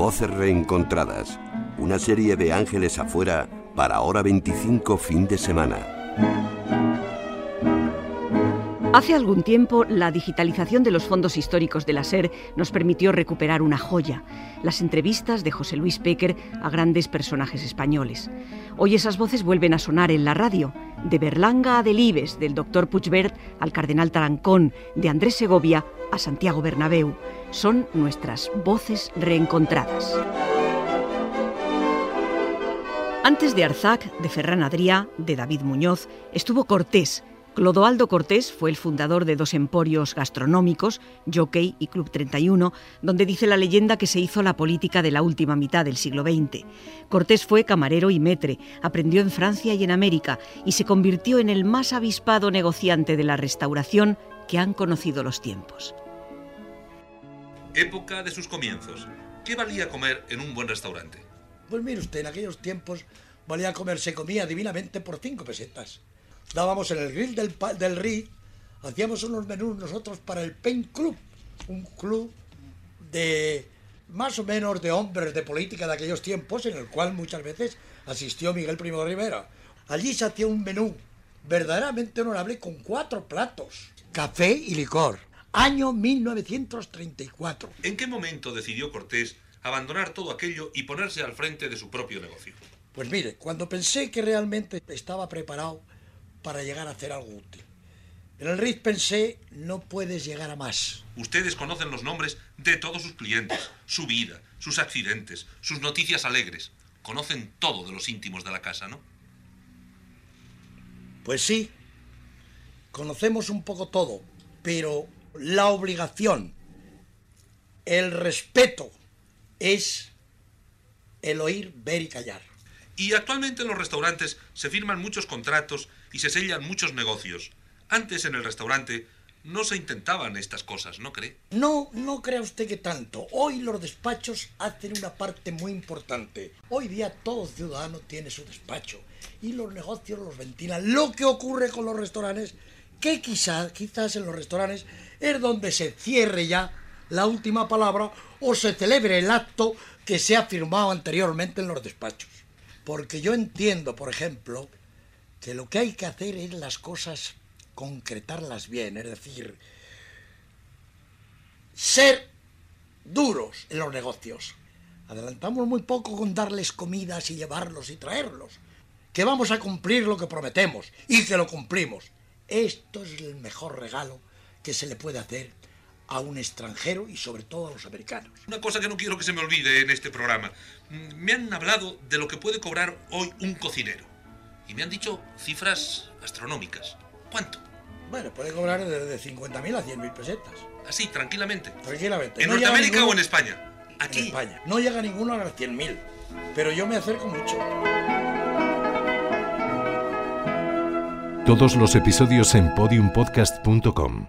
Voces reencontradas. Una serie de ángeles afuera para hora 25 fin de semana. Hace algún tiempo, la digitalización de los fondos históricos de la SER nos permitió recuperar una joya, las entrevistas de José Luis Péquer a grandes personajes españoles. Hoy esas voces vuelven a sonar en la radio, de Berlanga a Delibes, del doctor Puigvert al cardenal Tarancón, de Andrés Segovia a Santiago Bernabéu. Son nuestras voces reencontradas. Antes de Arzac, de Ferran Adrià, de David Muñoz, estuvo Cortés. Clodoaldo Cortés fue el fundador de dos emporios gastronómicos, Jockey y Club 31, donde dice la leyenda que se hizo la política de la última mitad del siglo XX. Cortés fue camarero y metre, aprendió en Francia y en América y se convirtió en el más avispado negociante de la restauración que han conocido los tiempos. Época de sus comienzos. ¿Qué valía comer en un buen restaurante? Pues mire usted, en aquellos tiempos valía comer, se comía divinamente por cinco pesetas. Dábamos en el grill del, del RI, hacíamos unos menús nosotros para el Paint Club, un club de más o menos de hombres de política de aquellos tiempos, en el cual muchas veces asistió Miguel Primo de Rivera. Allí se hacía un menú verdaderamente honorable con cuatro platos, café y licor. Año 1934. ¿En qué momento decidió Cortés abandonar todo aquello y ponerse al frente de su propio negocio? Pues mire, cuando pensé que realmente estaba preparado para llegar a hacer algo útil. En el RIT pensé, no puedes llegar a más. Ustedes conocen los nombres de todos sus clientes, su vida, sus accidentes, sus noticias alegres. Conocen todo de los íntimos de la casa, ¿no? Pues sí, conocemos un poco todo, pero la obligación, el respeto, es el oír, ver y callar. Y actualmente en los restaurantes se firman muchos contratos y se sellan muchos negocios. Antes en el restaurante no se intentaban estas cosas, ¿no cree? No, no crea usted que tanto. Hoy los despachos hacen una parte muy importante. Hoy día todo ciudadano tiene su despacho y los negocios los ventilan. Lo que ocurre con los restaurantes, que quizás, quizás en los restaurantes es donde se cierre ya la última palabra o se celebre el acto que se ha firmado anteriormente en los despachos. Porque yo entiendo, por ejemplo, que lo que hay que hacer es las cosas concretarlas bien, es decir, ser duros en los negocios. Adelantamos muy poco con darles comidas y llevarlos y traerlos. Que vamos a cumplir lo que prometemos y que lo cumplimos. Esto es el mejor regalo que se le puede hacer a un extranjero y sobre todo a los americanos. Una cosa que no quiero que se me olvide en este programa. Mm, Me han hablado de lo que puede cobrar hoy un cocinero. Y me han dicho cifras astronómicas. ¿Cuánto? Bueno, puede cobrar desde 50.000 a 100.000 pesetas. Así, tranquilamente. Tranquilamente. ¿En No Norteamérica ninguno- o en España? En Aquí. España. No llega ninguno a las 100.000. Pero yo me acerco mucho. Todos los episodios en podiumpodcast.com.